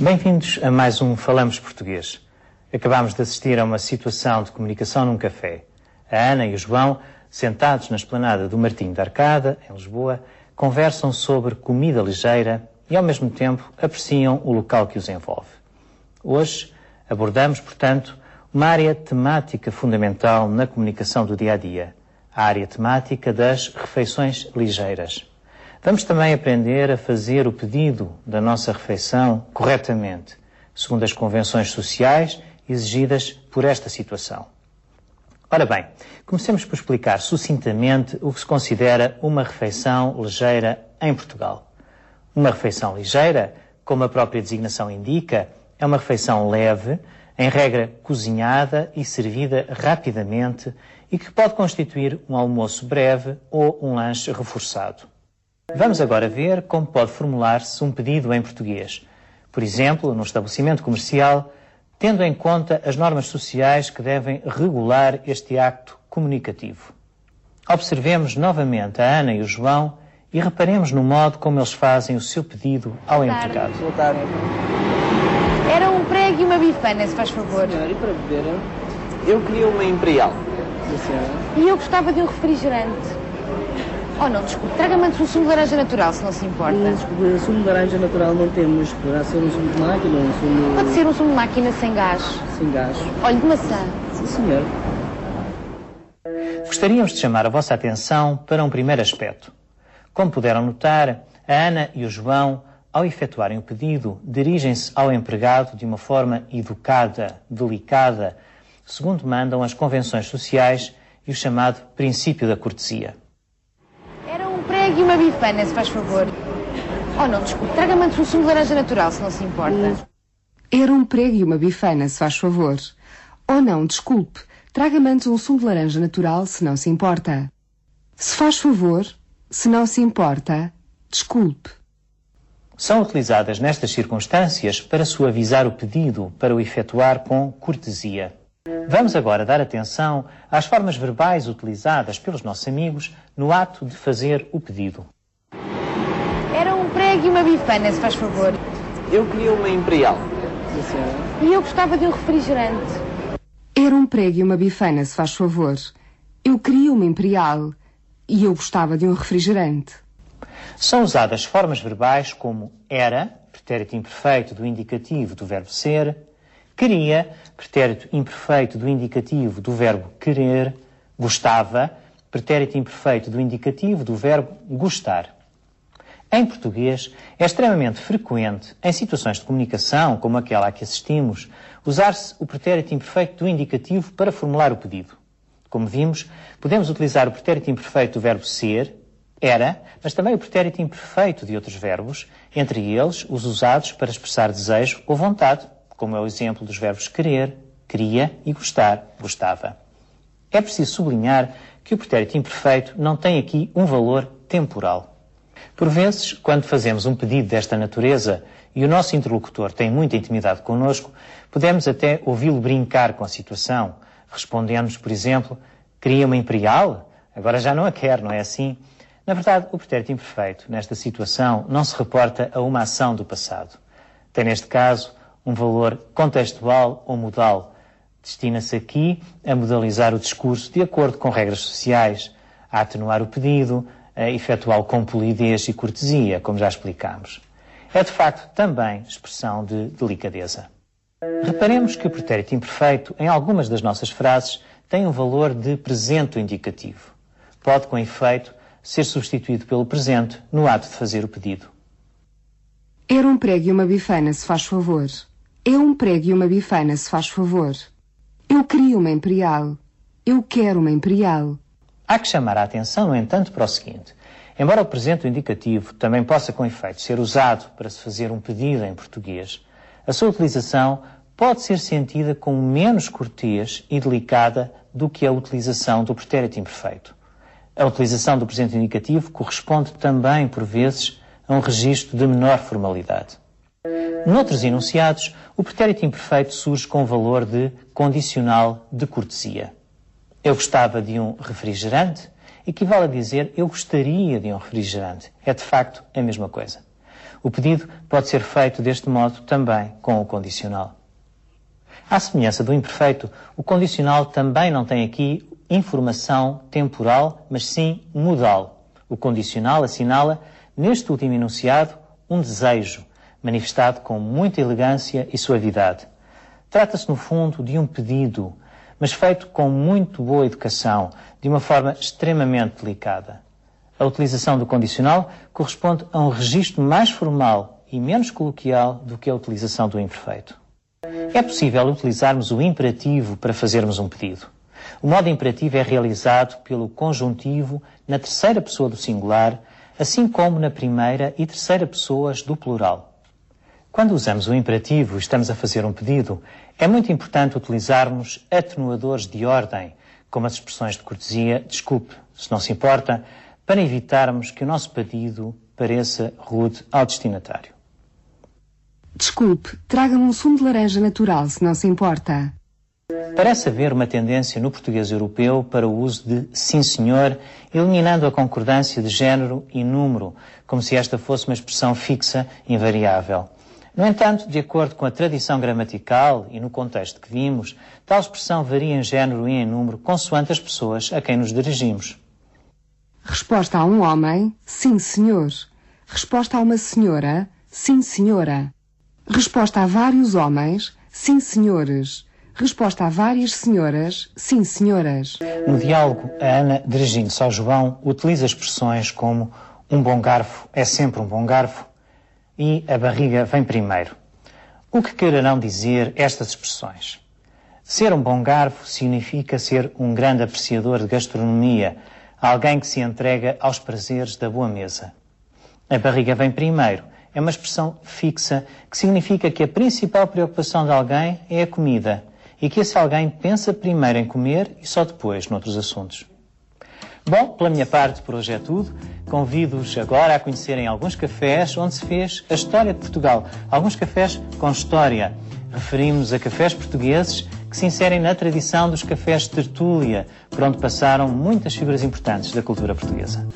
Bem-vindos a mais um Falamos Português. Acabámos de assistir a uma situação de comunicação num café. A Ana e o João, sentados na esplanada do Martim da Arcada, em Lisboa, conversam sobre comida ligeira e, ao mesmo tempo, apreciam o local que os envolve. Hoje abordamos, portanto, uma área temática fundamental na comunicação do dia a dia, a área temática das refeições ligeiras. Vamos também aprender a fazer o pedido da nossa refeição corretamente, segundo as convenções sociais exigidas por esta situação. Ora bem, comecemos por explicar sucintamente o que se considera uma refeição ligeira em Portugal. Uma refeição ligeira, como a própria designação indica, é uma refeição leve, em regra cozinhada e servida rapidamente e que pode constituir um almoço breve ou um lanche reforçado. Vamos agora ver como pode formular-se um pedido em português. Por exemplo, no estabelecimento comercial, tendo em conta as normas sociais que devem regular este acto comunicativo. Observemos novamente a Ana e o João e reparemos no modo como eles fazem o seu pedido ao empregado. Era um prego e uma bifana, se faz favor. Senhora, e para beber? Eu queria uma imperial. E eu gostava de um refrigerante. Oh não, desculpe, traga-me antes um sumo de laranja natural, se não se importa. Hum, Desculpe, sumo de laranja natural não temos. Poderá ser um sumo de máquina, um sumo Pode ser um sumo de máquina sem gás. sem gás. Olha, de maçã. Sim, senhor. Gostaríamos de chamar a vossa atenção para um primeiro aspecto. Como puderam notar, a Ana e o João, ao efetuarem o pedido, dirigem-se ao empregado de uma forma educada, delicada, segundo mandam as convenções sociais e o chamado princípio da cortesia. E uma bifana, se faz favor. Oh não, desculpe, traga-me antes um sumo de laranja natural, se não se importa. Era um prego e uma bifana, se faz favor. Oh não, desculpe. Traga-me antes um sumo de laranja natural, se não se importa. Se faz favor, se não se importa, desculpe. São utilizadas nestas circunstâncias para suavizar o pedido, para o efetuar com cortesia. Vamos agora dar atenção às formas verbais utilizadas pelos nossos amigos no ato de fazer o pedido. Era um prego e uma bifana, se faz favor. Eu queria uma imperial. E eu gostava de um refrigerante. Era um prego e uma bifana, se faz favor. Eu queria uma imperial e eu gostava de um refrigerante. São usadas formas verbais como era, pretérito imperfeito do indicativo do verbo ser, queria, pretérito imperfeito do indicativo do verbo querer, gostava, pretérito imperfeito do indicativo do verbo gostar. Em português, é extremamente frequente, em situações de comunicação, como aquela a que assistimos, usar-se o pretérito imperfeito do indicativo para formular o pedido. Como vimos, podemos utilizar o pretérito imperfeito do verbo ser, era, mas também o pretérito imperfeito de outros verbos, entre eles os usados para expressar desejo ou vontade, como é o exemplo dos verbos querer, queria e gostar, gostava. É preciso sublinhar que o pretérito imperfeito não tem aqui um valor temporal. Por vezes, quando fazemos um pedido desta natureza e o nosso interlocutor tem muita intimidade connosco, podemos até ouvi-lo brincar com a situação, respondendo-nos, por exemplo, queria uma imperial? Agora já não a quer, não é assim? Na verdade, o pretérito imperfeito, nesta situação, não se reporta a uma ação do passado. Tem, neste caso, um valor contextual ou modal. Destina-se aqui a modalizar o discurso de acordo com regras sociais, a atenuar o pedido, a efetuá-lo com polidez e cortesia, como já explicámos. É, de facto, também expressão de delicadeza. Reparemos que o pretérito imperfeito, em algumas das nossas frases, tem um valor de presente indicativo. Pode, com efeito, ser substituído pelo presente no ato de fazer o pedido. Era um prego e uma bifana, se faz favor. É um prego e uma bifana, se faz favor. Eu queria uma imperial. Eu quero uma imperial. Há que chamar a atenção, no entanto, para o seguinte. Embora o presente indicativo também possa, com efeito, ser usado para se fazer um pedido em português, a sua utilização pode ser sentida como menos cortês e delicada do que a utilização do pretérito imperfeito. A utilização do presente indicativo corresponde também, por vezes, a um registro de menor formalidade. Noutros enunciados, o pretérito imperfeito surge com o valor de condicional de cortesia. Eu gostava de um refrigerante equivale a dizer eu gostaria de um refrigerante. É de facto a mesma coisa. O pedido pode ser feito deste modo também com o condicional. À semelhança do imperfeito, o condicional também não tem aqui informação temporal, mas sim modal. O condicional assinala, neste último enunciado, um desejo, manifestado com muita elegância e suavidade. Trata-se, no fundo, de um pedido, mas feito com muito boa educação, de uma forma extremamente delicada. A utilização do condicional corresponde a um registro mais formal e menos coloquial do que a utilização do imperfeito. É possível utilizarmos o imperativo para fazermos um pedido. O modo imperativo é realizado pelo conjuntivo na terceira pessoa do singular, assim como na primeira e terceira pessoas do plural. Quando usamos o imperativo e estamos a fazer um pedido, é muito importante utilizarmos atenuadores de ordem, como as expressões de cortesia, desculpe, se não se importa, para evitarmos que o nosso pedido pareça rude ao destinatário. Desculpe, traga-me um sumo de laranja natural, se não se importa. Parece haver uma tendência no português europeu para o uso de sim senhor, eliminando a concordância de género e número, como se esta fosse uma expressão fixa, invariável. No entanto, de acordo com a tradição gramatical e no contexto que vimos, tal expressão varia em género e em número consoante as pessoas a quem nos dirigimos. Resposta a um homem, sim senhor. Resposta a uma senhora, sim senhora. Resposta a vários homens, sim senhores. Resposta a várias senhoras, sim senhoras. No diálogo, a Ana, dirigindo-se ao João, utiliza expressões como um bom garfo é sempre um bom garfo e a barriga vem primeiro. O que quererão dizer estas expressões? Ser um bom garfo significa ser um grande apreciador de gastronomia, alguém que se entrega aos prazeres da boa mesa. A barriga vem primeiro é uma expressão fixa que significa que a principal preocupação de alguém é a comida e que esse alguém pensa primeiro em comer e só depois noutros assuntos. Bom, pela minha parte, por hoje é tudo. Convido-os agora a conhecerem alguns cafés onde se fez a história de Portugal. Alguns cafés com história. Referimos a cafés portugueses que se inserem na tradição dos cafés de tertúlia, por onde passaram muitas figuras importantes da cultura portuguesa.